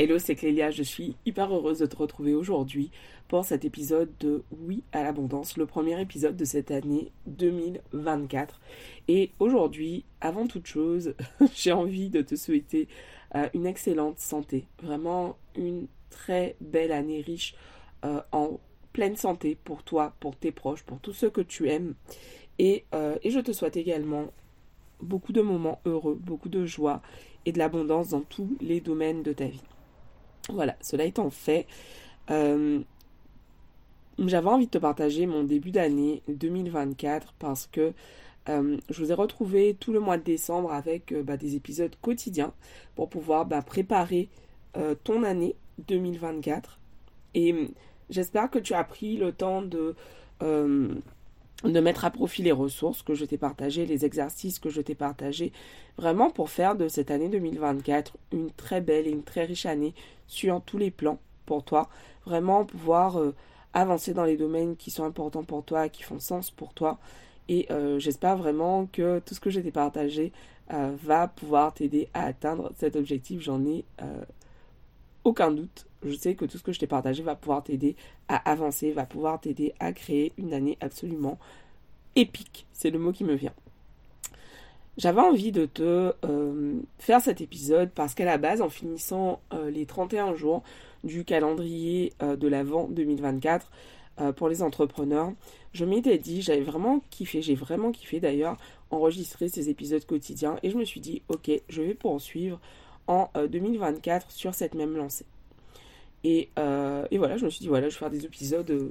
Hello, c'est Clélia, je suis hyper heureuse de te retrouver aujourd'hui pour cet épisode de Oui à l'abondance, le premier épisode de cette année 2024. Et aujourd'hui, avant toute chose, j'ai envie de te souhaiter euh, une excellente santé, vraiment une très belle année riche euh, en pleine santé pour toi, pour tes proches, pour tous ceux que tu aimes. Euh, et je te souhaite également beaucoup de moments heureux, beaucoup de joie et de l'abondance dans tous les domaines de ta vie. Voilà, cela étant fait, euh, j'avais envie de te partager mon début d'année 2024 parce que euh, je vous ai retrouvé tout le mois de décembre avec euh, bah, des épisodes quotidiens pour pouvoir bah, préparer ton année 2024. Et j'espère que tu as pris le temps de de mettre à profit les ressources que je t'ai partagées, les exercices que je t'ai partagés, vraiment pour faire de cette année 2024 une très belle et une très riche année sur tous les plans pour toi, vraiment pouvoir euh, avancer dans les domaines qui sont importants pour toi, qui font sens pour toi. Et euh, j'espère vraiment que tout ce que je t'ai partagé euh, va pouvoir t'aider à atteindre cet objectif. J'en ai aucun doute. Je sais que tout ce que je t'ai partagé va pouvoir t'aider à avancer, va pouvoir t'aider à créer une année absolument épique. C'est le mot qui me vient. J'avais envie de te euh, faire cet épisode parce qu'à la base, en finissant euh, les 31 jours du calendrier euh, de l'Avent 2024 pour les entrepreneurs, je m'étais dit, j'avais vraiment kiffé, j'ai vraiment kiffé d'ailleurs enregistrer ces épisodes quotidiens et je me suis dit, ok, je vais poursuivre en 2024 euh, sur cette même lancée. Et, euh, et, voilà, je me suis dit, voilà, je vais faire des épisodes euh,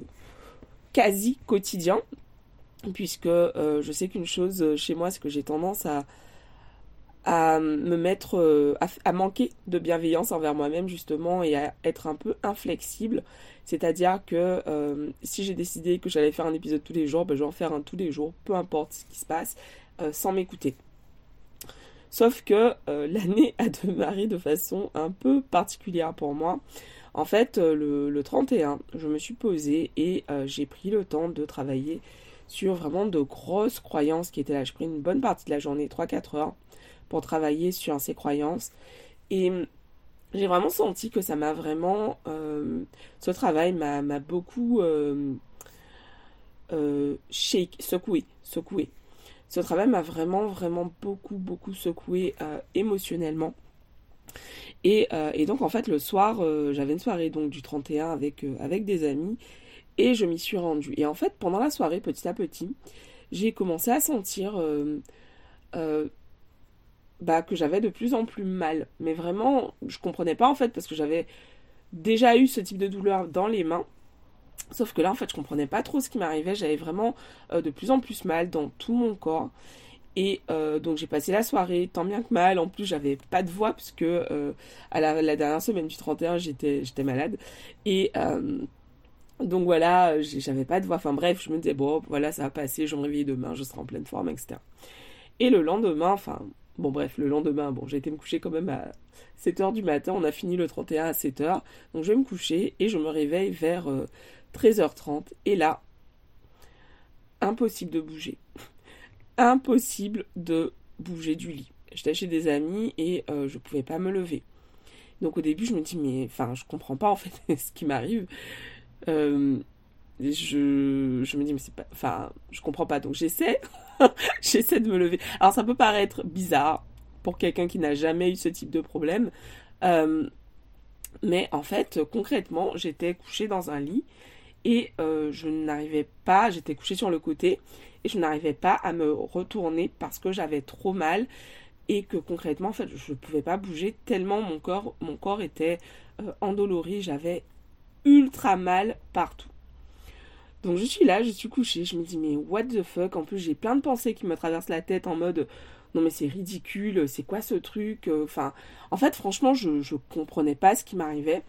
quasi quotidiens, puisque je sais qu'une chose chez moi, c'est que j'ai tendance à, me mettre, à, manquer de bienveillance envers moi-même, justement, et à être un peu inflexible. C'est-à-dire que si j'ai décidé que j'allais faire un épisode tous les jours, ben, je vais en faire un tous les jours, peu importe ce qui se passe, sans m'écouter. Sauf que euh, l'année a démarré de façon un peu particulière pour moi. En fait, euh, le, 31, je me suis posée et euh, j'ai pris le temps de travailler sur vraiment de grosses croyances qui étaient là. J'ai pris une bonne partie de la journée, 3-4 heures, pour travailler sur ces croyances. Et j'ai vraiment senti que ça m'a vraiment... ce travail m'a beaucoup... shake, secoué, secoué. Ce travail m'a vraiment, vraiment beaucoup, beaucoup secoué euh, Euh, et, donc en fait le soir, euh, j'avais une soirée donc du 31 avec, avec des amis et je m'y suis rendue. Et en fait pendant la soirée, petit à petit, j'ai commencé à sentir bah, que j'avais de plus en plus mal. Mais vraiment, je comprenais pas en fait parce que j'avais déjà eu ce type de douleur dans les mains. Sauf que là, en fait, je comprenais pas trop ce qui m'arrivait. J'avais vraiment euh, de plus en plus mal dans tout mon corps. Et euh, donc j'ai passé la soirée tant bien que mal. En plus, j'avais pas de voix puisque euh, à la, dernière semaine du 31, j'étais malade. Et donc voilà, j'avais pas de voix. Enfin bref, je me disais bon, voilà, ça va passer. Je me réveiller demain, je serai en pleine forme, etc. Et le lendemain, enfin bon bref, le lendemain, bon, j'ai été me coucher quand même à 7h du matin. On a fini le 31 à 7h. Donc je vais me coucher et je me réveille vers 13h30. Et là, impossible de bouger. Impossible de bouger du lit. J'étais chez des amis et euh, je pouvais pas me lever. Donc au début, je me dis, mais enfin, je comprends pas en fait ce qui m'arrive. Euh, je, me dis, mais c'est pas. Enfin, je comprends pas. Donc j'essaie. j'essaie de me lever. Alors ça peut paraître bizarre pour quelqu'un qui n'a jamais eu ce type de problème. Euh, mais en fait, concrètement, j'étais couchée dans un lit et je n'arrivais pas, j'étais couchée sur le côté et je n'arrivais pas à me retourner parce que j'avais trop mal et que concrètement en fait je ne pouvais pas bouger tellement mon corps était euh, endolori, j'avais ultra mal partout. Donc je suis là, je suis couchée, je me dis mais what the fuck? En plus j'ai plein de pensées qui me traversent la tête en mode non mais c'est ridicule, c'est quoi ce truc? Enfin, en fait franchement je ne comprenais pas ce qui m'arrivait.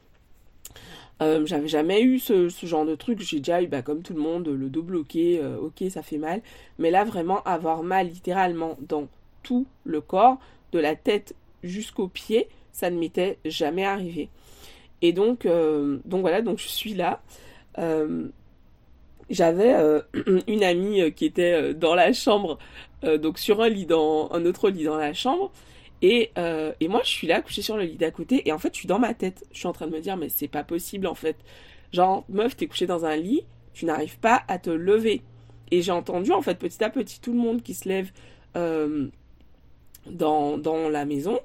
Euh, j'avais jamais eu ce, genre de truc. J'ai déjà eu, bah, comme tout le monde, le dos bloqué. Euh, ok, ça fait mal. Mais là, vraiment, avoir mal littéralement dans tout le corps, de la tête jusqu'aux pieds, ça ne m'était jamais arrivé. Et donc, euh, donc voilà, donc je suis là. J'avais une amie qui était dans la chambre, donc sur un lit dans un autre lit dans la chambre. Et, euh, et moi, je suis là, couchée sur le lit d'à côté, et en fait, je suis dans ma tête. Je suis en train de me dire, mais c'est pas possible, en fait. Genre, meuf, t'es couchée dans un lit, tu n'arrives pas à te lever. Et j'ai entendu, en fait, petit à petit, tout le monde qui se lève euh, dans, dans la maison.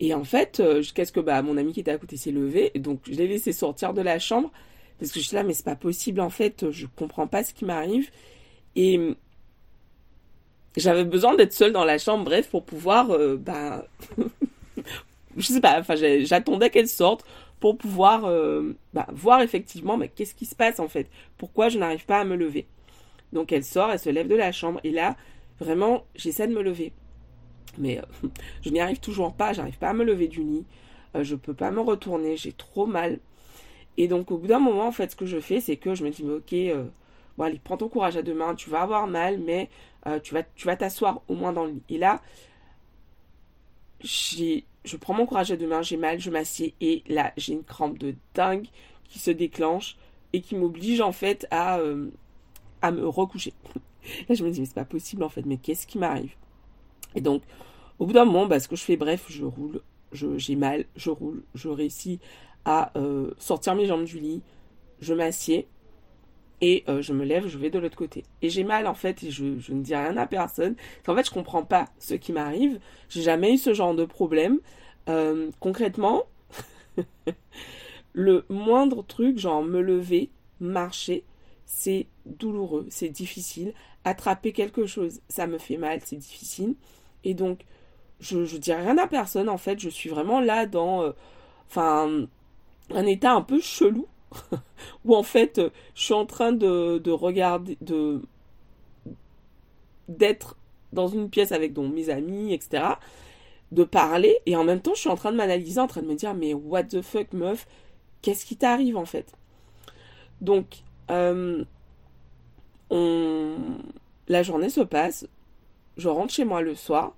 Et en fait, euh, jusqu'à ce que bah, mon ami qui était à côté s'est levé, donc je l'ai laissé sortir de la chambre, parce que je suis là, mais c'est pas possible, en fait, je comprends pas ce qui m'arrive. Et j'avais besoin d'être seule dans la chambre, bref, pour pouvoir, euh, bah, je sais pas, enfin, j'attendais qu'elle sorte pour pouvoir euh, bah, voir effectivement, mais qu'est-ce qui se passe en fait? Pourquoi je n'arrive pas à me lever? Donc elle sort, elle se lève de la chambre, et là, vraiment, j'essaie de me lever. Mais euh, je n'y arrive toujours pas, j'arrive pas à me lever du lit, je peux pas me retourner, j'ai trop mal. Et donc au bout d'un moment, en fait, ce que je fais, c'est que je me dis, ok, allez, prends ton courage à deux mains, tu vas avoir mal, mais euh, tu vas t'asseoir au moins dans le lit. Et là, je prends mon courage à deux mains, j'ai mal, je m'assieds et là, j'ai une crampe de dingue qui se déclenche et qui m'oblige en fait à, euh, à me recoucher. Là, je me dis, mais c'est pas possible en fait, mais qu'est-ce qui m'arrive? Et donc, au bout d'un moment, bah, ce que je fais, bref, je roule, j'ai mal, je roule, je réussis à euh, sortir mes jambes du lit, je m'assieds, et euh, je me lève, je vais de l'autre côté. Et j'ai mal en fait, et je, ne dis rien à personne. En fait, je comprends pas ce qui m'arrive. J'ai jamais eu ce genre de problème. Euh, concrètement, le moindre truc, genre me lever, marcher, c'est douloureux, c'est difficile. Attraper quelque chose, ça me fait mal, c'est difficile. Et donc, je, ne dis rien à personne en fait. Je suis vraiment là dans, euh, un état un peu chelou où en fait je suis en train de, regarder, de d'être dans une pièce avec donc, mes amis, etc. De parler et en même temps je suis en train de m'analyser, en train de me dire mais what the fuck meuf, qu'est-ce qui t'arrive en fait? Donc euh, on... la journée se passe, je rentre chez moi le soir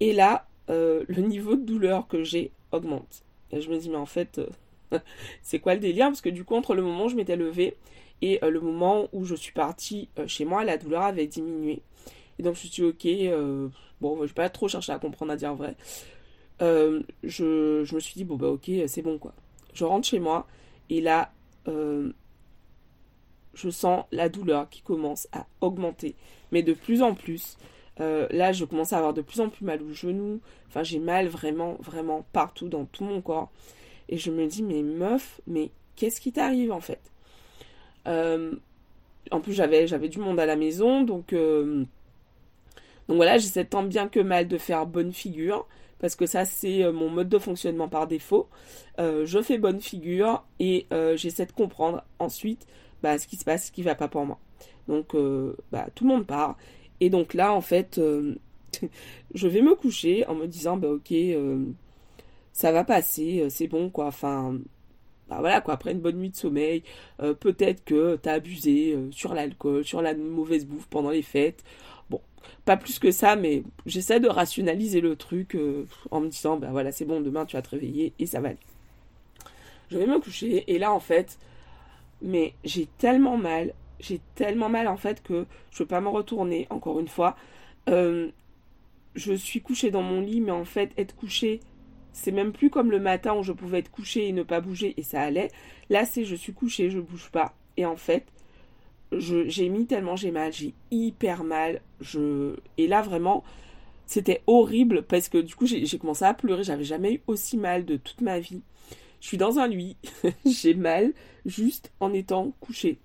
et là euh, le niveau de douleur que j'ai augmente. Et je me dis mais en fait... Euh, c'est quoi le délire? Parce que du coup, entre le moment où je m'étais levée et euh, le moment où je suis partie euh, chez moi, la douleur avait diminué. Et donc je me suis dit, ok, euh, bon, je vais pas trop chercher à comprendre, à dire vrai. Je, me suis dit, bon, bah ok, c'est bon, quoi. Je rentre chez moi et là, je sens la douleur qui commence à augmenter, mais de plus en plus. là, je commence à avoir de plus en plus mal au genou. Enfin, j'ai mal vraiment, vraiment partout dans tout mon corps. Et je me dis, mais meuf, mais qu'est-ce qui t'arrive en fait? Euh, En plus, j'avais, du monde à la maison, donc, euh, donc voilà, j'essaie tant bien que mal de faire bonne figure, parce que ça, c'est euh, mon mode de fonctionnement par défaut. je fais bonne figure et j'essaie de comprendre ensuite bah, ce qui se passe, ce qui va pas pour moi. Donc, bah, tout le monde part. Et donc là, en fait, je vais me coucher en me disant, bah ok ça va passer, euh, c'est bon quoi. Enfin, bah voilà quoi, après une bonne nuit de sommeil, euh, peut-être que t'as abusé euh, sur l'alcool, sur la mauvaise bouffe pendant les fêtes. Bon, pas plus que ça, mais j'essaie de rationaliser le truc en me disant, bah voilà, c'est bon, demain tu vas te réveiller et ça va aller. Je vais me coucher et là en fait, mais j'ai tellement mal, j'ai tellement mal en fait que je peux pas me retourner encore une fois. je suis couchée dans mon lit, mais en fait, être couchée c'est même plus comme le matin où je pouvais être couché et ne pas bouger et ça allait. Là, c'est je suis couché, je bouge pas. Et en fait, j'ai mis tellement j'ai mal, j'ai hyper mal. Je... Et là, vraiment, c'était horrible parce que du coup, j'ai commencé à pleurer. J'avais jamais eu aussi mal de toute ma vie. Je suis dans un lit, j'ai mal juste en étant couché.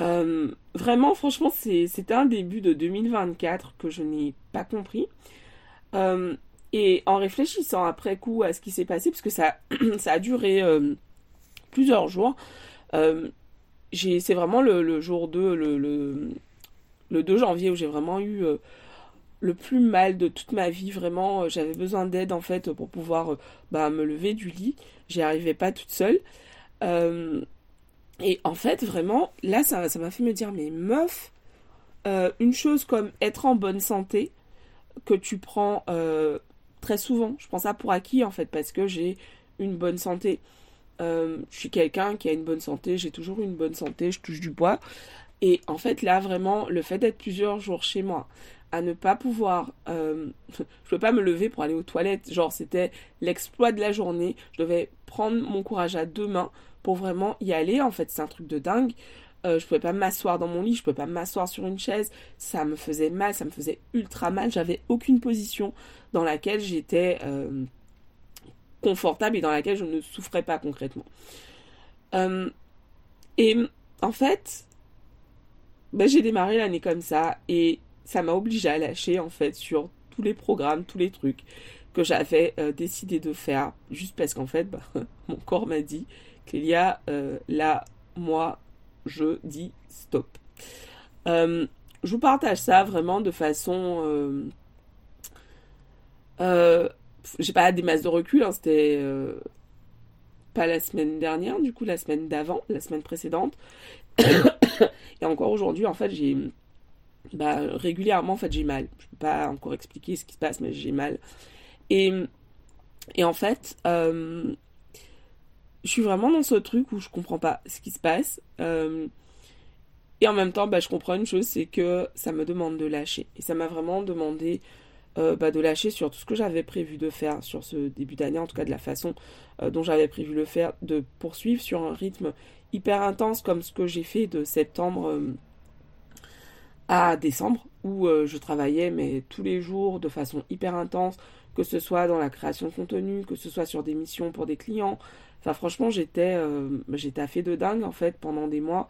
Euh, vraiment, franchement, c'était un début de 2024 que je n'ai pas compris. Euh, et en réfléchissant après coup à ce qui s'est passé, parce que ça, ça a duré euh, plusieurs jours, euh, c'est vraiment le, jour 2, le, le, 2 janvier où j'ai vraiment eu euh, le plus mal de toute ma vie. Vraiment, j'avais besoin d'aide en fait pour pouvoir bah, me lever du lit. J'y arrivais pas toute seule. et en fait, vraiment, là, ça m'a fait me dire, mais meuf, une chose comme être en bonne santé, que tu prends très souvent. Je prends ça pour acquis en fait parce que j'ai une bonne santé. Euh, je suis quelqu'un qui a une bonne santé, j'ai toujours une bonne santé, je touche du bois. Et en fait là vraiment le fait d'être plusieurs jours chez moi, à ne pas pouvoir, euh, je pouvais pas me lever pour aller aux toilettes. Genre, c'était l'exploit de la journée. Je devais prendre mon courage à deux mains pour vraiment y aller. En fait, c'est un truc de dingue. Euh, je pouvais pas m'asseoir dans mon lit, je pouvais pas m'asseoir sur une chaise. Ça me faisait mal, ça me faisait ultra mal. J'avais aucune position dans laquelle j'étais euh, confortable et dans laquelle je ne souffrais pas concrètement. Euh, et en fait, ben, j'ai démarré l'année comme ça et ça m'a obligé à lâcher en fait sur tous les programmes, tous les trucs que j'avais décidé de faire juste parce qu'en fait, ben, mon corps m'a dit qu'il y a là, moi, je dis stop. Euh, je vous partage ça vraiment de façon. Euh, euh, j'ai pas des masses de recul, hein, c'était pas la semaine dernière, du coup la semaine d'avant, la semaine précédente. Et encore aujourd'hui, en fait, j'ai. Bah, régulièrement, en fait, j'ai mal. Je peux pas encore expliquer ce qui se passe, mais j'ai mal. Et, et en fait, je suis vraiment dans ce truc où je comprends pas ce qui se passe. Euh, et en même temps, bah, je comprends une chose, c'est que ça me demande de lâcher. Et ça m'a vraiment demandé euh, bah, de lâcher sur tout ce que j'avais prévu de faire sur ce début d'année, en tout cas de la façon euh, dont j'avais prévu le faire, de poursuivre sur un rythme hyper intense comme ce que j'ai fait de septembre à décembre, où je travaillais mais tous les jours de façon hyper intense, que ce soit dans la création de contenu, que ce soit sur des missions pour des clients, Enfin, franchement, j'étais euh, j'étais fait de dingue en fait pendant des mois.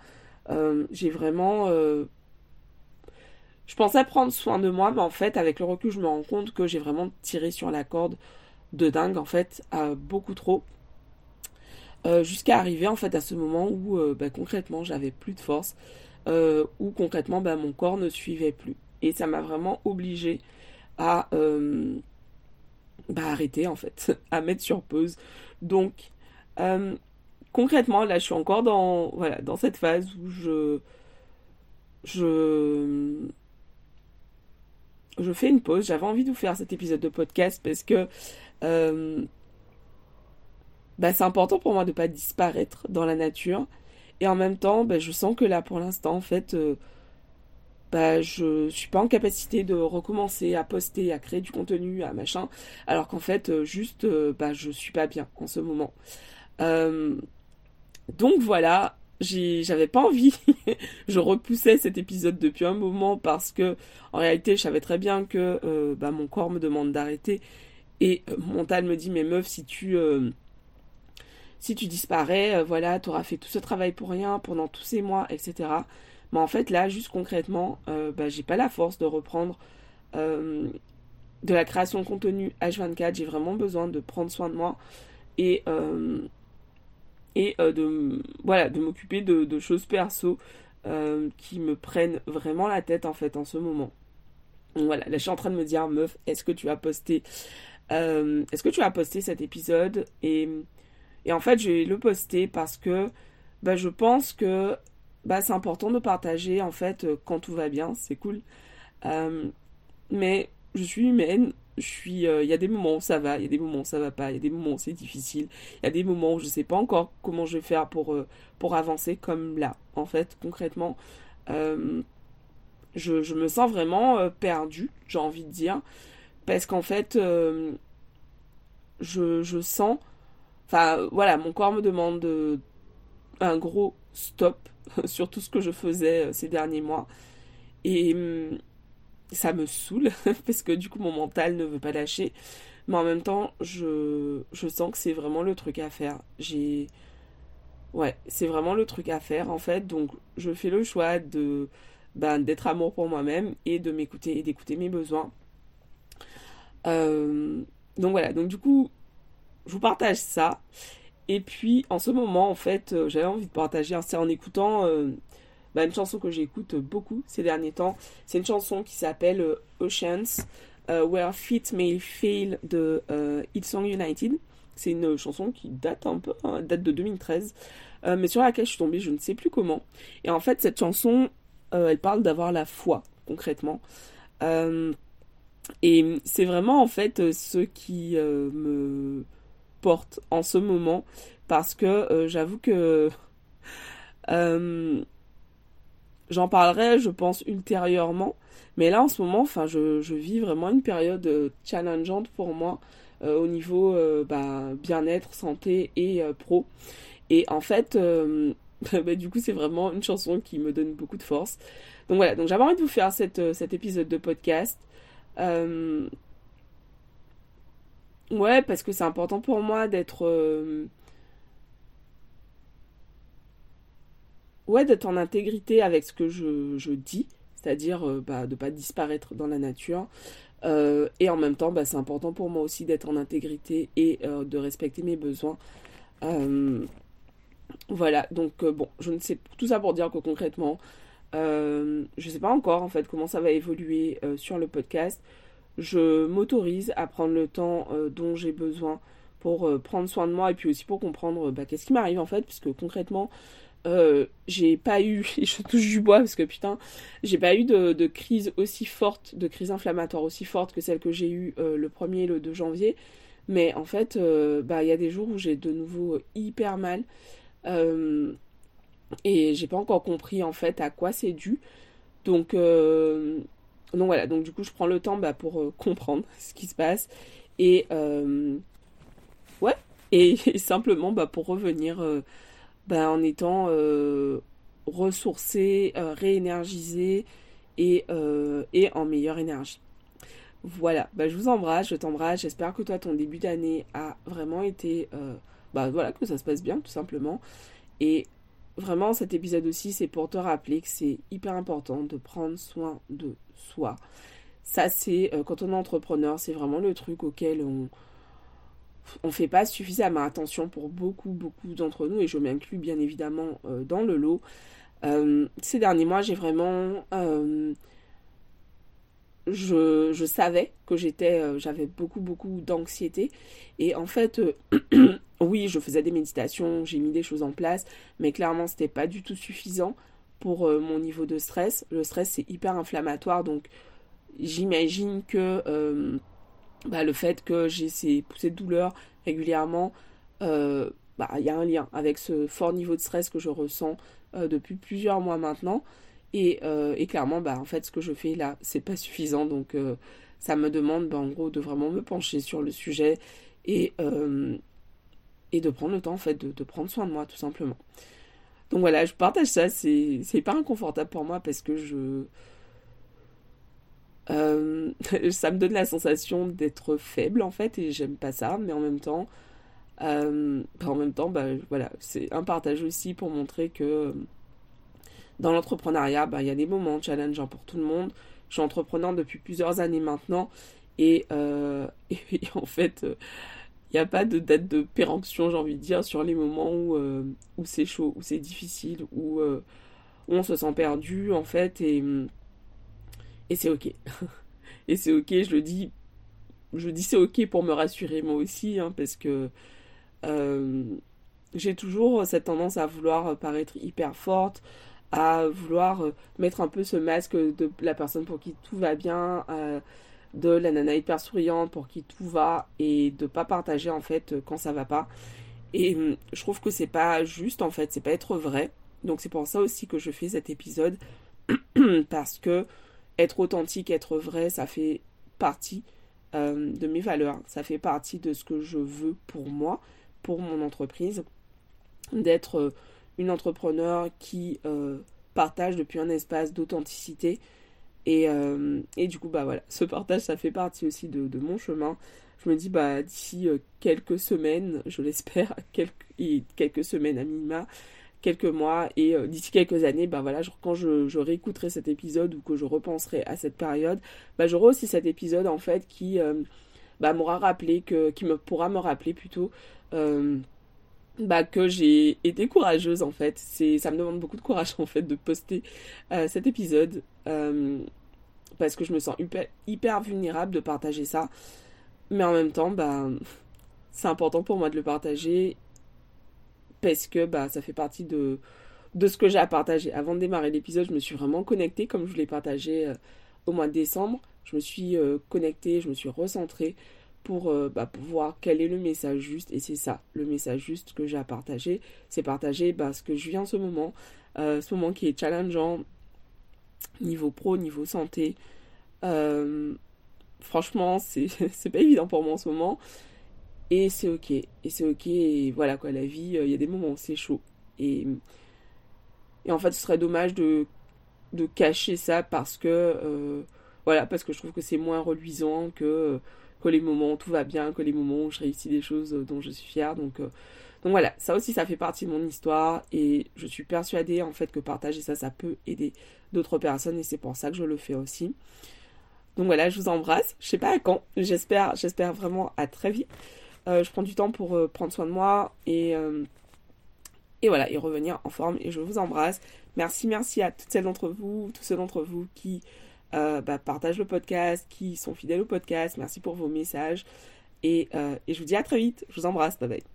Euh, j'ai vraiment. Euh, je pensais prendre soin de moi, mais en fait, avec le recul, je me rends compte que j'ai vraiment tiré sur la corde de dingue en fait, beaucoup trop. Jusqu'à arriver en fait à ce moment où bah, concrètement j'avais plus de force, où concrètement bah, mon corps ne suivait plus. Et ça m'a vraiment obligé à bah, arrêter en fait, à mettre sur pause. Donc euh, concrètement, là, je suis encore dans, cette phase où je fais une pause. J'avais envie de vous faire cet épisode de podcast parce que euh, bah, c'est important pour moi de ne pas disparaître dans la nature. Et en même temps, bah, je sens que là, pour l'instant, en fait, euh, bah, je suis pas en capacité de recommencer à poster, à créer du contenu, à machin, alors qu'en fait, juste, bah, je suis pas bien en ce moment. Euh, donc voilà, j'avais pas envie. je repoussais cet épisode depuis un moment parce que en réalité, je savais très bien que euh, bah, mon corps me demande d'arrêter et euh, mon mental me dit mais meuf, si tu si tu disparais, voilà, tu auras fait tout ce travail pour rien pendant tous ces mois, etc. Mais en fait, là, juste concrètement, bah, j'ai pas la force de reprendre de la création de contenu H24. J'ai vraiment besoin de prendre soin de moi et et euh, de, voilà, de m'occuper de, choses perso euh, qui me prennent vraiment la tête en fait en ce moment. Voilà, là je suis en train de me dire, meuf, est-ce que tu as posté euh, est-ce que tu as posté cet épisode? Et, et en fait je vais le poster parce que bah, je pense que bah, c'est important de partager en fait quand tout va bien, c'est cool. mais je suis humaine euh, il y a des moments où ça va il y a des moments où ça va pas il y a des moments où c'est difficile il y a des moments où je sais pas encore comment je vais faire pour euh, pour avancer comme là. En fait concrètement euh, je, je, me sens vraiment perdue j'ai envie de dire parce qu'en fait je, je sens enfin voilà mon corps me demande un gros stop sur tout ce que je faisais ces derniers mois. Et hum, ça me saoule parce que du coup mon mental ne veut pas lâcher. Mais en même temps, je, je sens que c'est vraiment le truc à faire. J'ai. Ouais, c'est vraiment le truc à faire en fait. Donc je fais le choix de ben, d'être amour pour moi-même et de m'écouter et d'écouter mes besoins. Euh, donc voilà, donc du coup, je vous partage ça. Et puis en ce moment, en fait, euh, j'avais envie de partager, c'est en écoutant euh, bah, une chanson que j'écoute beaucoup ces derniers temps. C'est une chanson qui s'appelle euh, Oceans, euh, Where Feet May Fail de euh, Song United. C'est une chanson qui date un peu, hein, date de 2013, euh, mais sur laquelle je suis tombée, je ne sais plus comment. Et en fait, cette chanson, elle parle d'avoir la foi, concrètement. et c'est vraiment en fait ce qui me porte en ce moment, parce que j'avoue que j'en parlerai, je pense, ultérieurement. Mais là, en ce moment, enfin, je, je vis vraiment une période euh, challengeante pour moi euh, au niveau euh, bah, bien-être, santé et pro. Et en fait, bah, du coup, c'est vraiment une chanson qui me donne beaucoup de force. Donc voilà, donc j'avais envie de vous faire cet épisode de podcast. Ouais, parce que c'est important pour moi d'être ouais, d'être en intégrité avec ce que je, je dis, c'est-à-dire euh, bah, de ne pas disparaître dans la nature. Euh, et en même temps, bah, c'est important pour moi aussi d'être en intégrité et euh, de respecter mes besoins. voilà, donc bon, je ne sais tout ça pour dire que concrètement, je ne sais pas encore en fait comment ça va évoluer sur le podcast. Je m'autorise à prendre le temps dont j'ai besoin pour prendre soin de moi et puis aussi pour comprendre bah, qu'est-ce qui m'arrive en fait, puisque concrètement, euh, j'ai pas eu, et je touche du bois parce que putain, j'ai pas eu de, crise aussi forte, de crise inflammatoire aussi forte que celle que j'ai eue euh, le 1er et le 2 janvier. Mais en fait, euh, bah il y a des jours où j'ai de nouveau hyper mal. et j'ai pas encore compris en fait à quoi c'est dû. Donc, donc voilà, donc du coup je prends le temps bah, pour comprendre ce qui se passe. Et ouais, et, simplement bah, pour revenir ben, en étant euh, ressourcé, euh, réénergisé et, euh, et, en meilleure énergie. Voilà, ben, je vous embrasse, je t'embrasse. J'espère que toi, ton début d'année a vraiment été. Ben, voilà, que ça se passe bien, tout simplement. Et vraiment, cet épisode aussi, c'est pour te rappeler que c'est hyper important de prendre soin de soi. Ça, c'est quand on est entrepreneur, c'est vraiment le truc auquel on, on fait pas suffisamment attention pour beaucoup, beaucoup d'entre nous, et je m'inclus bien évidemment euh, dans le lot. Euh, ces derniers mois, j'ai vraiment... Euh, je, savais que j'étais, j'avais beaucoup, beaucoup d'anxiété. Et en fait, oui, je faisais des méditations, j'ai mis des choses en place, mais clairement, ce n'était pas du tout suffisant pour mon niveau de stress. Le stress, c'est hyper inflammatoire, donc j'imagine que bah, le fait que j'ai ces poussées de douleur régulièrement, euh, bah, il y a un lien avec ce fort niveau de stress que je ressens euh, depuis plusieurs mois maintenant. Et, euh, et, clairement, bah, en fait, ce que je fais là, c'est pas suffisant. Donc, ça me demande, bah, en gros, de vraiment me pencher sur le sujet et, et de prendre le temps, en fait, de, de, prendre soin de moi, tout simplement. Donc voilà, je partage ça. C'est pas inconfortable pour moi parce que je euh, ça me donne la sensation d'être faible en fait et j'aime pas ça, mais en même temps, euh, en même temps, bah, voilà, c'est un partage aussi pour montrer que dans l'entrepreneuriat, bah, il y a des moments challengeants pour tout le monde. Je suis entrepreneur depuis plusieurs années maintenant et, euh, en fait, il n'y a pas de date de péremption, j'ai envie de dire, sur les moments où, c'est chaud, où c'est difficile, où, où on se sent perdu en fait et et c'est ok. et c'est ok, je le dis. Je dis c'est ok pour me rassurer moi aussi, hein, parce que euh, j'ai toujours cette tendance à vouloir paraître hyper forte, à vouloir mettre un peu ce masque de la personne pour qui tout va bien, euh, de la nana hyper souriante pour qui tout va, et de pas partager en fait quand ça va pas. Et hum, je trouve que c'est pas juste en fait, c'est pas être vrai. Donc c'est pour ça aussi que je fais cet épisode parce que être authentique, être vrai, ça fait partie euh, de mes valeurs, ça fait partie de ce que je veux pour moi, pour mon entreprise, d'être euh, une entrepreneur qui euh, partage depuis un espace d'authenticité. Et, du coup, bah voilà, ce partage, ça fait partie aussi de, de mon chemin. Je me dis, bah d'ici quelques semaines, je l'espère, quelques, quelques semaines à minima, quelques mois et euh, d'ici quelques années, bah voilà, quand je, réécouterai cet épisode ou que je repenserai à cette période, bah j'aurai aussi cet épisode en fait qui euh, bah, m'aura rappelé que, qui me pourra me rappeler plutôt euh, que j'ai été courageuse en fait. C'est, ça me demande beaucoup de courage en fait de poster cet épisode parce que je me sens hyper, vulnérable de partager ça, mais en même temps, c'est important pour moi de le partager parce que bah, ça fait partie de, de ce que j'ai à partager. Avant de démarrer l'épisode, je me suis vraiment connectée, comme je vous l'ai partagé euh, au mois de décembre. Je me suis euh, connectée, je me suis recentrée pour, euh, bah, pour, voir quel est le message juste. Et c'est ça, le message juste que j'ai à partager. C'est partager bah, ce que je vis en ce moment, ce moment qui est challengeant, niveau pro, niveau santé. franchement, c'est pas évident pour moi en ce moment. Et c'est ok. Et c'est ok. Et voilà quoi, la vie, il y a des moments où c'est chaud. Et, et en fait, ce serait dommage de, de cacher ça parce que. voilà, parce que je trouve que c'est moins reluisant que que les moments où tout va bien, que les moments où je réussis des choses euh, dont je suis fière. Donc, euh, donc voilà, ça aussi, ça fait partie de mon histoire et je suis persuadée en fait que partager ça, ça peut aider d'autres personnes et c'est pour ça que je le fais aussi. Donc voilà, je vous embrasse. Je sais pas à quand. J'espère, j'espère vraiment à très vite. Euh, je prends du temps pour prendre soin de moi et et voilà et revenir en forme. Et je vous embrasse. Merci, merci à toutes celles d'entre vous, tous ceux d'entre vous qui euh, bah, partagent le podcast, qui sont fidèles au podcast. Merci pour vos messages. Et, euh, et je vous dis à très vite. Je vous embrasse. Bye bye.